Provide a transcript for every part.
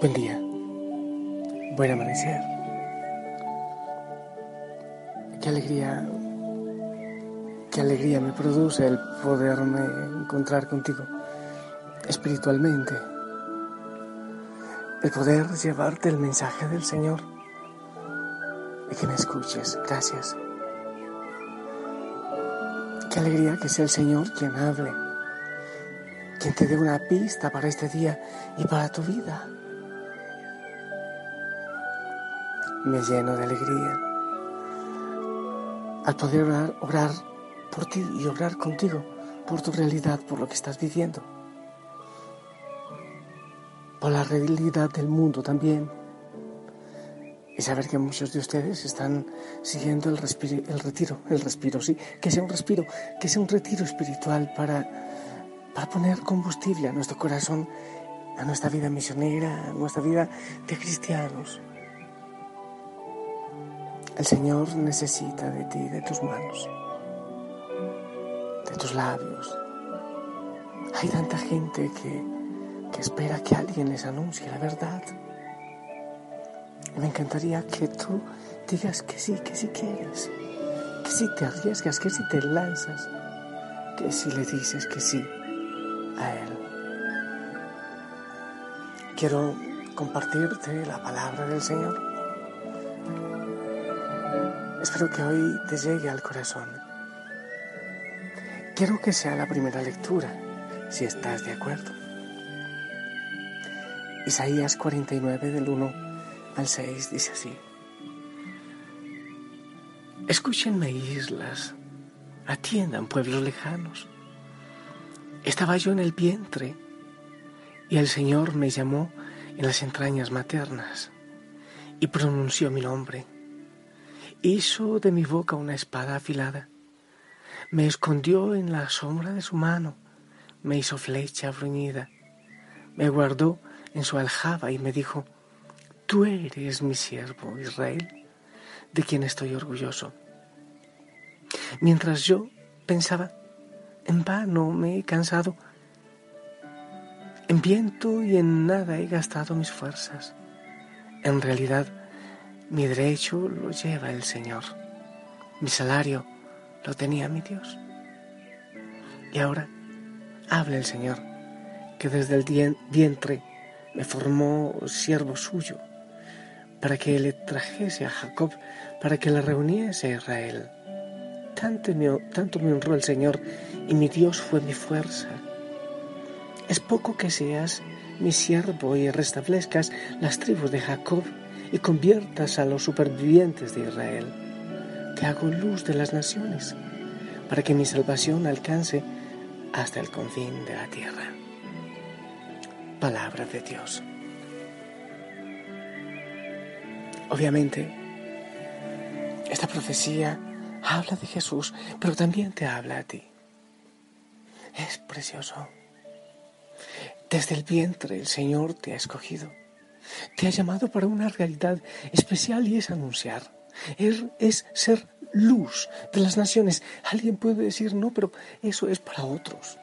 Buen día. Buen amanecer. Qué alegría, qué alegría me produce el poderme encontrar contigo espiritualmente. El poder llevarte el mensaje del Señor y que me escuches. Gracias. Qué alegría que sea el Señor quien hable, quien te dé una pista para este día y para tu vida. Me lleno de alegría al poder orar, por ti y orar contigo, por tu realidad, por lo que estás viviendo, por la realidad del mundo también. Y saber que muchos de ustedes están siguiendo el, el retiro, el respiro, sí, que sea un respiro, que sea un retiro espiritual para, para poner combustible a nuestro corazón, a nuestra vida misionera, a nuestra vida de cristianos. El Señor necesita de ti, de tus manos, de tus labios. Hay tanta gente que, que espera que alguien les anuncie la verdad. Me encantaría que tú digas que sí, que sí quieres, que sí te arriesgas, que sí te lanzas, que sí le dices que sí a Él. Quiero compartirte la palabra del Señor Espero que hoy te llegue al corazón. Quiero que sea la primera lectura, si estás de acuerdo. Isaías 49 del 1 al 6 dice así. Escúchenme islas, atiendan pueblos lejanos. Estaba yo en el vientre y el Señor me llamó en las entrañas maternas y pronunció mi nombre hizo de mi boca una espada afilada, me escondió en la sombra de su mano, me hizo flecha bruñida, me guardó en su aljaba y me dijo, Tú eres mi siervo, Israel, de quien estoy orgulloso. Mientras yo pensaba, en vano me he cansado, en viento y en nada he gastado mis fuerzas. En realidad, mi derecho lo lleva el Señor. Mi salario lo tenía mi Dios. Y ahora habla el Señor, que desde el vientre me formó siervo suyo, para que le trajese a Jacob, para que le reuniese a Israel. Tanto me, tanto me honró el Señor y mi Dios fue mi fuerza. Es poco que seas mi siervo y restablezcas las tribus de Jacob y conviertas a los supervivientes de Israel. Te hago luz de las naciones, para que mi salvación alcance hasta el confín de la tierra. Palabra de Dios. Obviamente, esta profecía habla de Jesús, pero también te habla a ti. Es precioso. Desde el vientre el Señor te ha escogido te ha llamado para una realidad especial y es anunciar. Es, ser luz de las naciones. Alguien puede decir, no, pero eso es para otros.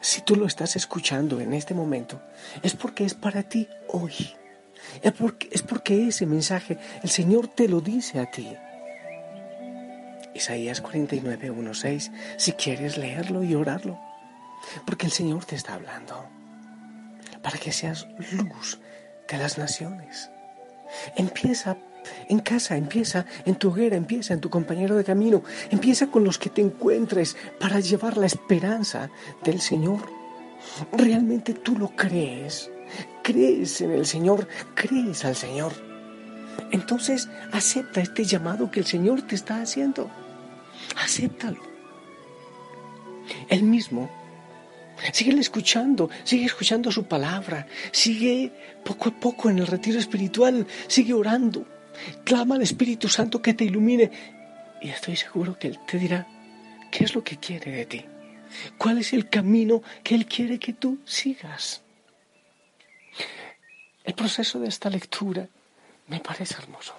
Si tú lo estás escuchando en este momento, es porque es para ti hoy. Es porque, es porque ese mensaje el Señor te lo dice a ti. Isaías 49, 1, 6, si quieres leerlo y orarlo, porque el Señor te está hablando, para que seas luz de las naciones. Empieza en casa, empieza en tu hoguera, empieza en tu compañero de camino, empieza con los que te encuentres para llevar la esperanza del Señor. ¿Realmente tú lo crees? ¿Crees en el Señor? ¿Crees al Señor? Entonces acepta este llamado que el Señor te está haciendo. Acéptalo. Él mismo Sigue escuchando, sigue escuchando su palabra, sigue poco a poco en el retiro espiritual, sigue orando, clama al Espíritu Santo que te ilumine y estoy seguro que Él te dirá qué es lo que quiere de ti, cuál es el camino que Él quiere que tú sigas. El proceso de esta lectura me parece hermoso.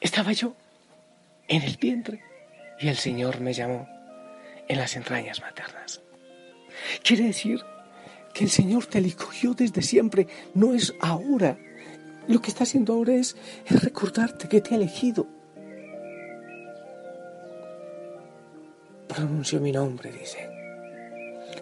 Estaba yo en el vientre y el Señor me llamó en las entrañas maternas. Quiere decir que el Señor te eligió desde siempre, no es ahora. Lo que está haciendo ahora es, recordarte que te ha elegido. Pronunció mi nombre, dice.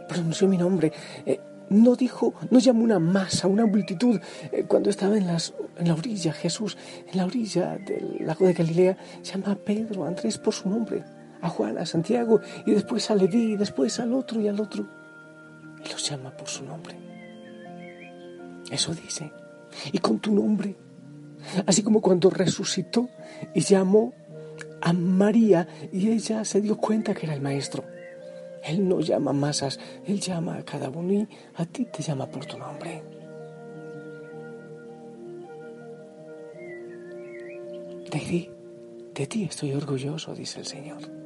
Pronunció mi nombre. Eh, no dijo, no llamó una masa, una multitud. Eh, cuando estaba en, la orilla, Jesús, en la orilla del lago de Galilea, llama a Pedro, Andrés por su nombre a Juan, a Santiago, y después a Leví, y después al otro y al otro. Y los llama por su nombre. Eso dice. Y con tu nombre. Así como cuando resucitó y llamó a María y ella se dio cuenta que era el maestro. Él no llama masas, él llama a cada uno y a ti te llama por tu nombre. De ti, de ti estoy orgulloso, dice el Señor.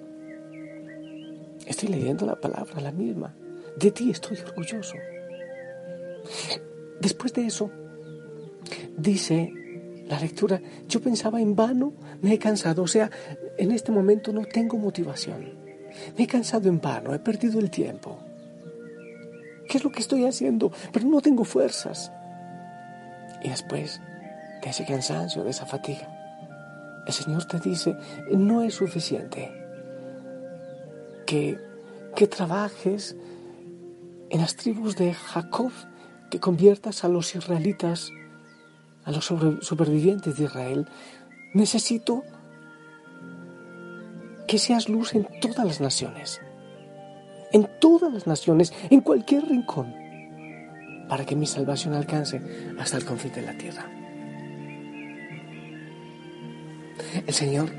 Estoy leyendo la palabra, la misma. De ti estoy orgulloso. Después de eso, dice la lectura, yo pensaba en vano, me he cansado, o sea, en este momento no tengo motivación. Me he cansado en vano, he perdido el tiempo. ¿Qué es lo que estoy haciendo? Pero no tengo fuerzas. Y después de ese cansancio, de esa fatiga, el Señor te dice, no es suficiente que, trabajes en las tribus de Jacob, que conviertas a los israelitas, a los supervivientes de Israel. Necesito que seas luz en todas las naciones, en todas las naciones, en cualquier rincón, para que mi salvación alcance hasta el confín de la tierra. El Señor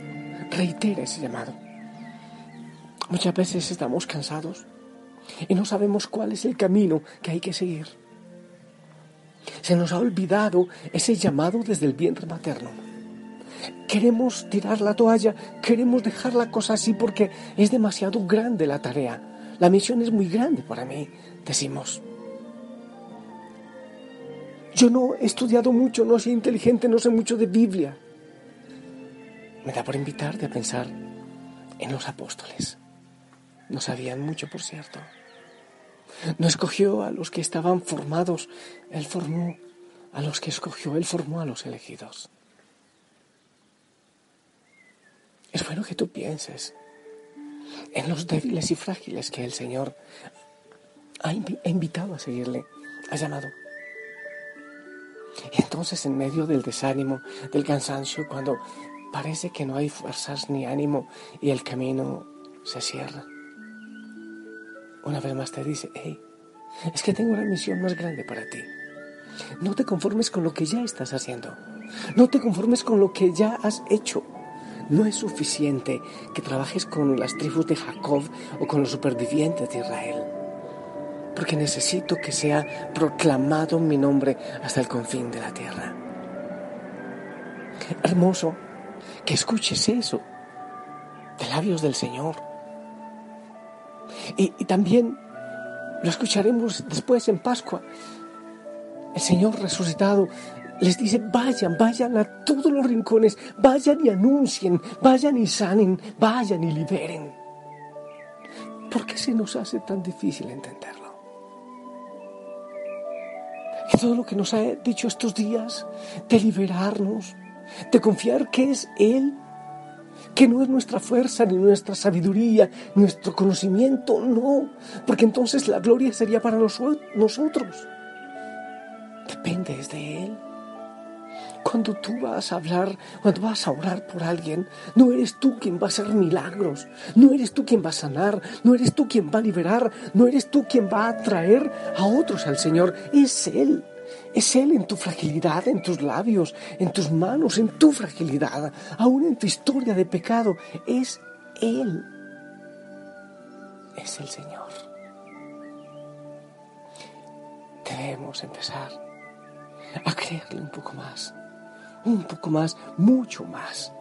reitera ese llamado. Muchas veces estamos cansados y no sabemos cuál es el camino que hay que seguir. Se nos ha olvidado ese llamado desde el vientre materno. Queremos tirar la toalla, queremos dejar la cosa así porque es demasiado grande la tarea. La misión es muy grande para mí, decimos. Yo no he estudiado mucho, no soy inteligente, no sé mucho de Biblia. Me da por invitarte a pensar en los apóstoles. No sabían mucho, por cierto. No escogió a los que estaban formados, Él formó a los que escogió, Él formó a los elegidos. Es bueno que tú pienses en los débiles y frágiles que el Señor ha invitado a seguirle, ha llamado. Y entonces en medio del desánimo, del cansancio, cuando parece que no hay fuerzas ni ánimo y el camino se cierra, una vez más te dice, hey, es que tengo una misión más grande para ti. No te conformes con lo que ya estás haciendo. No te conformes con lo que ya has hecho. No es suficiente que trabajes con las tribus de Jacob o con los supervivientes de Israel. Porque necesito que sea proclamado mi nombre hasta el confín de la tierra. Hermoso que escuches eso de labios del Señor y, también lo escucharemos después en Pascua. El Señor resucitado les dice, vayan, vayan a todos los rincones, vayan y anuncien, vayan y sanen, vayan y liberen. ¿Por qué se nos hace tan difícil entenderlo? Que todo lo que nos ha dicho estos días de liberarnos, de confiar que es Él que no es nuestra fuerza, ni nuestra sabiduría, nuestro conocimiento, no, porque entonces la gloria sería para nosotros. Depende de Él. Cuando tú vas a hablar, cuando vas a orar por alguien, no eres tú quien va a hacer milagros, no eres tú quien va a sanar, no eres tú quien va a liberar, no eres tú quien va a traer a otros al Señor, es Él. Es Él en tu fragilidad, en tus labios, en tus manos, en tu fragilidad, aún en tu historia de pecado. Es Él. Es el Señor. Debemos empezar a creerle un poco más, un poco más, mucho más.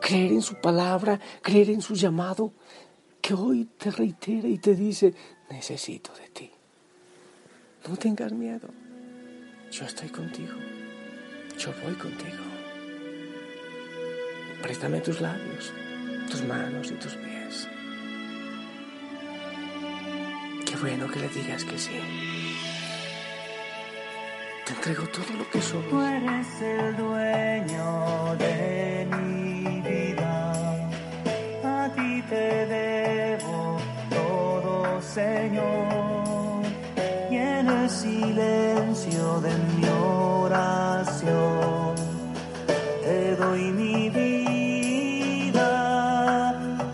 Creer en su palabra, creer en su llamado, que hoy te reitera y te dice, necesito de ti. No tengas miedo. Yo estoy contigo. Yo voy contigo. Préstame tus labios, tus manos y tus pies. Qué bueno que le digas que sí. Te entrego todo lo que soy. Tú eres el dueño de mi vida. A ti te debo todo, Señor. Silencio de mi oración te doy mi vida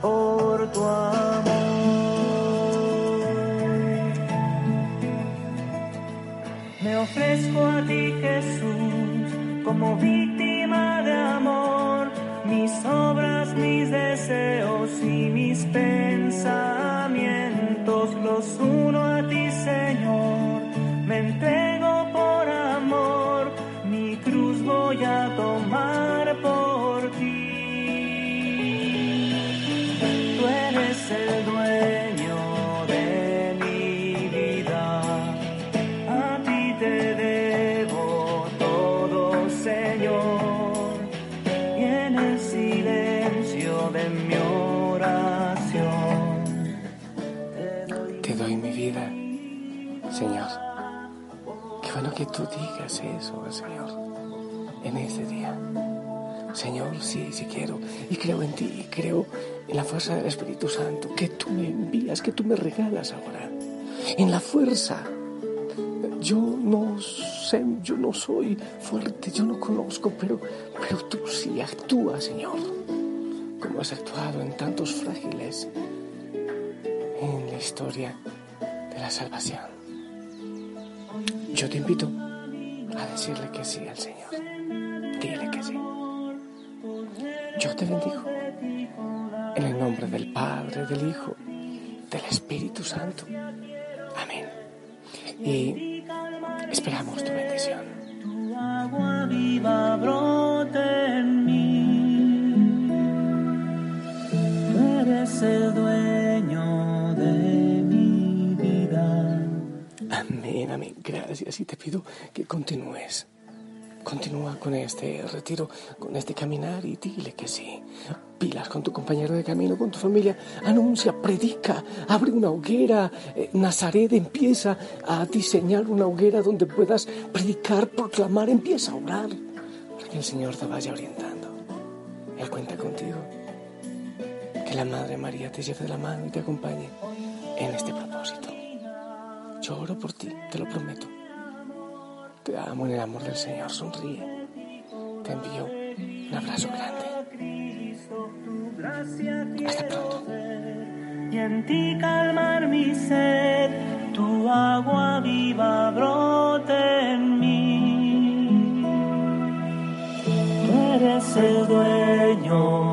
por tu amor. Me ofrezco a ti, Jesús, como víctima de amor. Mis obras, mis deseos y mis pensamientos los uno tú digas eso, Señor, en este día. Señor, sí, sí quiero. Y creo en ti, y creo en la fuerza del Espíritu Santo que tú me envías, que tú me regalas ahora. En la fuerza. Yo no sé, yo no soy fuerte, yo no conozco, pero, pero tú sí actúas, Señor. Como has actuado en tantos frágiles en la historia de la salvación. Yo te invito a decirle que sí al Señor. Dile que sí. Yo te bendigo. En el nombre del Padre, del Hijo, del Espíritu Santo. Amén. Y esperamos tu bendición. tu agua viva brote en mí. Eres el Gracias. Y te pido que continúes. Continúa con este retiro, con este caminar y dile que sí. Pilas con tu compañero de camino, con tu familia. Anuncia, predica, abre una hoguera. Eh, Nazaret empieza a diseñar una hoguera donde puedas predicar, proclamar, empieza a orar. Para que el Señor te vaya orientando. Él cuenta contigo. Que la Madre María te lleve de la mano y te acompañe en este propósito. Yo oro por ti, te lo prometo. Te amo en el amor del Señor, sonríe. Te envío un abrazo grande. Hasta pronto. Y en ti calmar mi sed, tu agua viva brote en mí. Tú eres el dueño